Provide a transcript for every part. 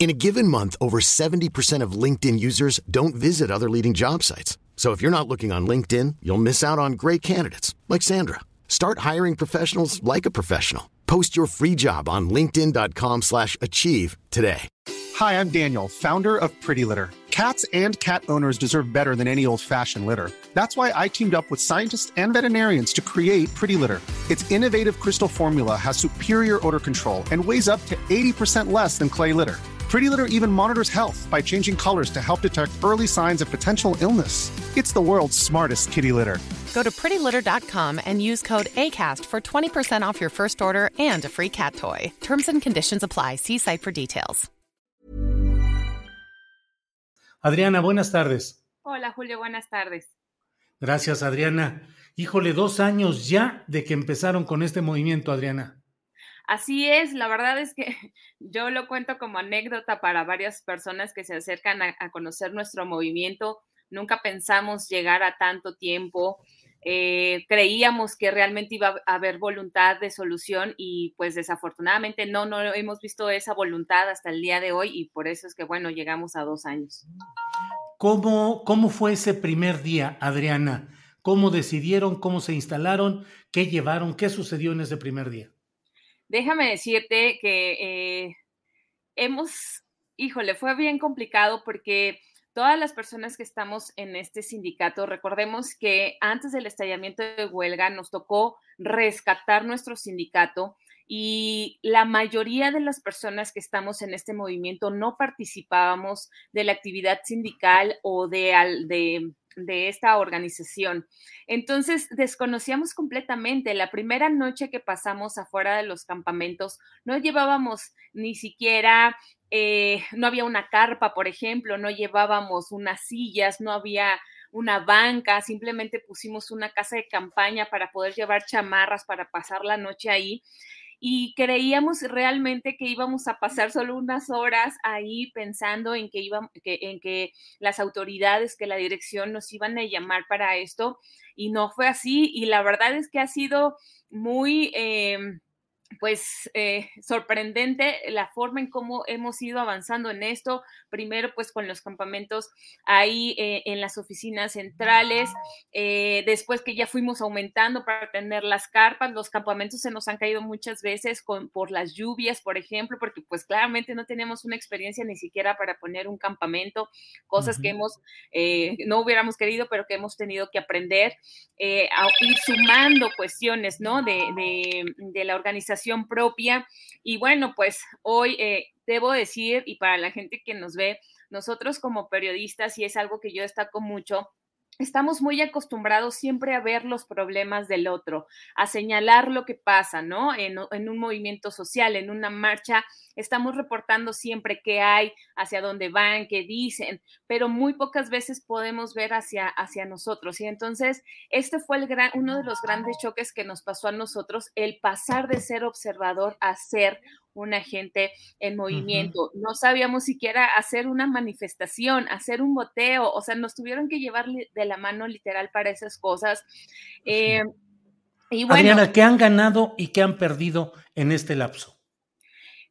In a given month, over 70% of LinkedIn users don't visit other leading job sites. So if you're not looking on LinkedIn, you'll miss out on great candidates like Sandra. Start hiring professionals like a professional. Post your free job on linkedin.com/achieve today. Hi, I'm Daniel, founder of Pretty Litter. Cats and cat owners deserve better than any old-fashioned litter. That's why I teamed up with scientists and veterinarians to create Pretty Litter. Its innovative crystal formula has superior odor control and weighs up to 80% less than clay litter. Pretty Litter even monitors health by changing colors to help detect early signs of potential illness. It's the world's smartest kitty litter. Go to prettylitter.com and use code ACAST for 20% off your first order and a free cat toy. Terms and conditions apply. See site for details. Adriana, buenas tardes. Hola, Julio, buenas tardes. Gracias, Adriana. Híjole, dos años ya de que empezaron con este movimiento, Adriana. Así es, la verdad es que yo lo cuento como anécdota para varias personas que se acercan a, conocer nuestro movimiento. Nunca pensamos llegar a tanto tiempo. Eh, creíamos que realmente iba a haber voluntad de solución y pues desafortunadamente no, no hemos visto esa voluntad hasta el día de hoy y por eso es que bueno, llegamos a dos años. ¿Cómo, cómo fue ese primer día, Adriana? ¿Cómo decidieron, cómo se instalaron, qué llevaron, qué sucedió en ese primer día? Déjame decirte que eh, hemos, híjole, fue bien complicado porque todas las personas que estamos en este sindicato, recordemos que antes del estallamiento de huelga nos tocó rescatar nuestro sindicato y la mayoría de las personas que estamos en este movimiento no participábamos de la actividad sindical o de, de, de esta organización. Entonces, desconocíamos completamente. La primera noche que pasamos afuera de los campamentos, no llevábamos ni siquiera eh, no había una carpa, por ejemplo, no llevábamos unas sillas, no había una banca, simplemente pusimos una casa de campaña para poder llevar chamarras para pasar la noche ahí. Y creíamos realmente que íbamos a pasar solo unas horas ahí pensando en que, iba, que, en que las autoridades, que la dirección nos iban a llamar para esto. Y no fue así. Y la verdad es que ha sido muy... Eh, pues eh, sorprendente la forma en cómo hemos ido avanzando en esto. Primero, pues con los campamentos ahí eh, en las oficinas centrales, eh, después que ya fuimos aumentando para tener las carpas, los campamentos se nos han caído muchas veces con, por las lluvias, por ejemplo, porque pues claramente no tenemos una experiencia ni siquiera para poner un campamento, cosas uh -huh. que hemos, no hubiéramos querido, pero que hemos tenido que aprender a ir sumando cuestiones, ¿no? De, de, de la organización propia. Y bueno, pues hoy eh, debo decir, y para la gente que nos ve, nosotros como periodistas, y es algo que yo destaco mucho, estamos muy acostumbrados siempre a ver los problemas del otro, a señalar lo que pasa, ¿no? En, un movimiento social, en una marcha, estamos reportando siempre qué hay, hacia dónde van, qué dicen, pero muy pocas veces podemos ver hacia, hacia nosotros. Y entonces, este fue el gran, uno de los grandes choques que nos pasó a nosotros, el pasar de ser observador a ser un agente en movimiento. Uh -huh. No sabíamos siquiera hacer una manifestación, hacer un boteo, o sea, nos tuvieron que llevar de la mano literal para esas cosas. Eh, y bueno, Adriana, ¿qué han ganado y qué han perdido en este lapso?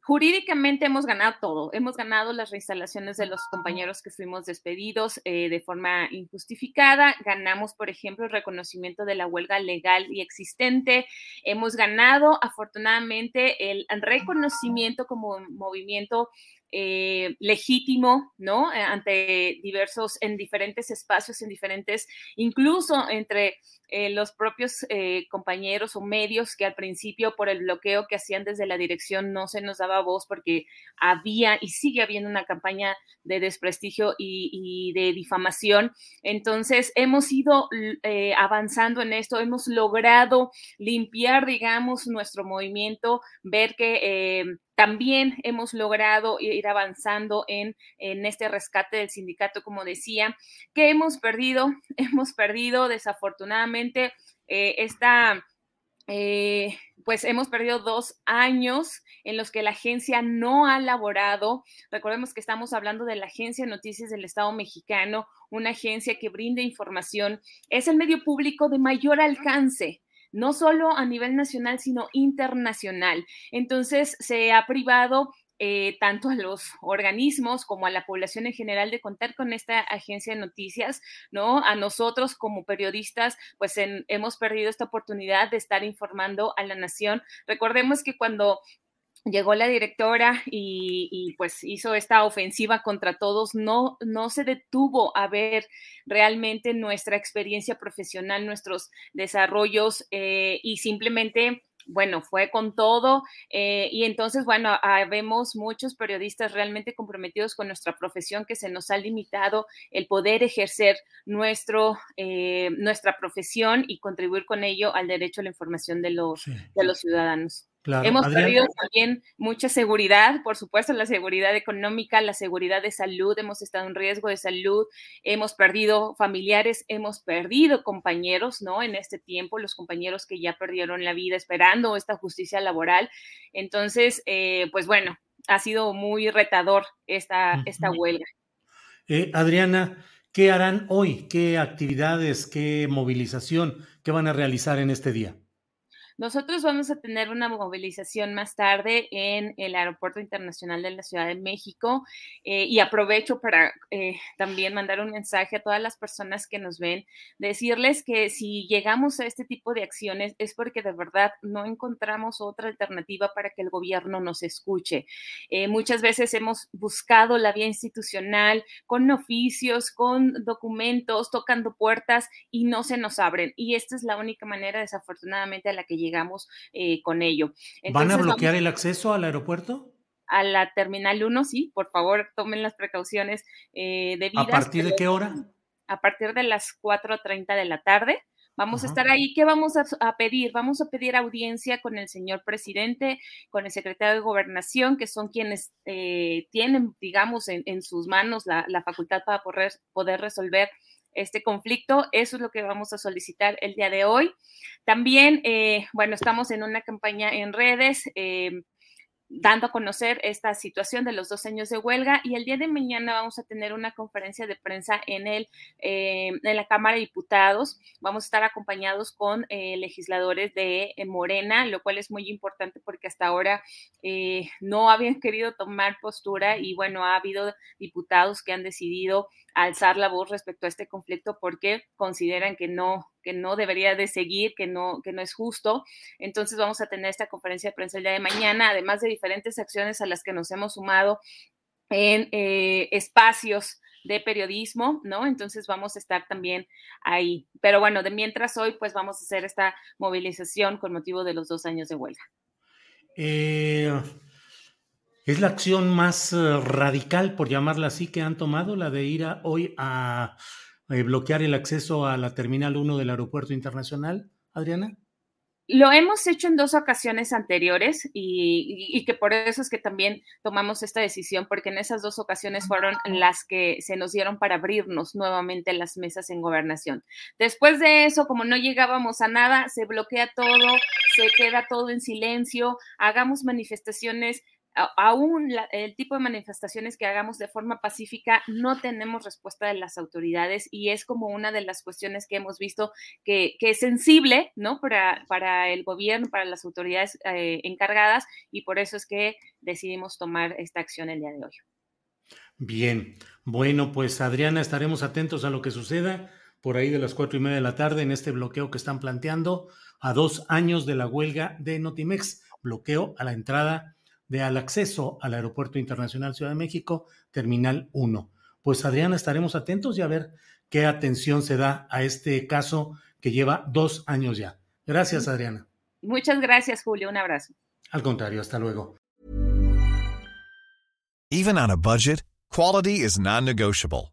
Jurídicamente hemos ganado todo. Hemos ganado las reinstalaciones de los compañeros que fuimos despedidos eh, de forma injustificada. Ganamos, por ejemplo, el reconocimiento de la huelga legal y existente. Hemos ganado, afortunadamente, el reconocimiento como movimiento eh, legítimo, ¿no? Eh, ante diversos, en diferentes espacios, en diferentes, incluso entre eh, los propios compañeros o medios que al principio por el bloqueo que hacían desde la dirección no se nos daba voz porque había y sigue habiendo una campaña de desprestigio y, de difamación. Entonces, hemos ido avanzando en esto, hemos logrado limpiar, digamos, nuestro movimiento, ver que también hemos logrado ir avanzando en, en este rescate del sindicato, como decía, que hemos perdido, hemos perdido desafortunadamente eh, esta eh, pues hemos perdido dos años en los que la agencia no ha laborado. Recordemos que estamos hablando de la Agencia de Noticias del Estado mexicano, una agencia que brinda información. Es el medio público de mayor alcance no solo a nivel nacional, sino internacional. Entonces, se ha privado eh, tanto a los organismos como a la población en general de contar con esta agencia de noticias, ¿no? A nosotros como periodistas, pues hemos perdido esta oportunidad de estar informando a la nación. Recordemos que cuando llegó la directora y, pues hizo esta ofensiva contra todos, no, no se detuvo a ver realmente nuestra experiencia profesional, nuestros desarrollos eh, y simplemente bueno, fue con todo eh, y entonces, bueno, ah, vemos muchos periodistas realmente comprometidos con nuestra profesión que se nos ha limitado el poder ejercer nuestro, eh, nuestra profesión y contribuir con ello al derecho a la información de los, de los ciudadanos. Hemos perdido también mucha seguridad, por supuesto, la seguridad económica, la seguridad de salud, hemos estado en riesgo de salud, hemos perdido familiares, hemos perdido compañeros, ¿no? En este tiempo, los compañeros que ya perdieron la vida esperando esta justicia laboral. Entonces, eh, pues bueno, ha sido muy retador esta, esta huelga. Eh, Adriana, ¿qué harán hoy? ¿Qué actividades, qué movilización, qué van a realizar en este día? Nosotros vamos a tener una movilización más tarde en el Aeropuerto Internacional de la Ciudad de México eh, y aprovecho para eh, también mandar un mensaje a todas las personas que nos ven, decirles que si llegamos a este tipo de acciones es porque de verdad no encontramos otra alternativa para que el gobierno nos escuche. Eh, muchas veces hemos buscado la vía institucional con oficios, con documentos, tocando puertas y no se nos abren. Y esta es la única manera, desafortunadamente, a la que llegamos llegamos eh, con ello. ¿Van a bloquear el acceso al aeropuerto? A la Terminal 1, sí, por favor, tomen las precauciones eh, debidas. ¿A partir de qué hora? A partir de las 4.30 de la tarde. Vamos a estar ahí. ¿Qué vamos a, pedir? Vamos a pedir audiencia con el señor presidente, con el secretario de Gobernación, que son quienes eh, tienen, digamos, en, sus manos la, facultad para poder, poder resolver este conflicto. Eso es lo que vamos a solicitar el día de hoy. También, eh, bueno, estamos en una campaña en redes. Eh, dando a conocer esta situación de los dos años de huelga y el día de mañana vamos a tener una conferencia de prensa en, el, eh, en la Cámara de Diputados. Vamos a estar acompañados con legisladores de Morena, lo cual es muy importante porque hasta ahora no habían querido tomar postura y bueno, ha habido diputados que han decidido alzar la voz respecto a este conflicto porque consideran que no que no debería de seguir, que no que no es justo. Entonces vamos a tener esta conferencia de prensa el día de mañana, además de diferentes acciones a las que nos hemos sumado en eh, espacios de periodismo, ¿no? Entonces vamos a estar también ahí. Pero bueno, de mientras hoy, pues vamos a hacer esta movilización con motivo de los dos años de huelga. Eh, es la acción más eh, radical, por llamarla así, que han tomado, la de ir hoy a eh, bloquear el acceso a la Terminal 1 del Aeropuerto Internacional, Adriana. Lo hemos hecho en dos ocasiones anteriores y, que por eso es que también tomamos esta decisión, porque en esas dos ocasiones fueron las que se nos dieron para abrirnos nuevamente las mesas en gobernación. Después de eso, como no llegábamos a nada, se bloquea todo, se queda todo en silencio, hagamos manifestaciones aún el tipo de manifestaciones que hagamos de forma pacífica no tenemos respuesta de las autoridades y es como una de las cuestiones que hemos visto que, es sensible, ¿no? Para, para, el gobierno, para las autoridades eh, encargadas y por eso es que decidimos tomar esta acción el día de hoy. Bien, bueno, pues Adriana, estaremos atentos a lo que suceda por ahí de las cuatro y media de la tarde en este bloqueo que están planteando a dos años de la huelga de Notimex, bloqueo a la entrada de al acceso al Aeropuerto Internacional Ciudad de México, Terminal 1. Pues Adriana, estaremos atentos y a ver qué atención se da a este caso que lleva dos años ya. Gracias, Adriana. Muchas gracias, Julio. Un abrazo. Al contrario, hasta luego. Even on a budget, quality is non-negotiable.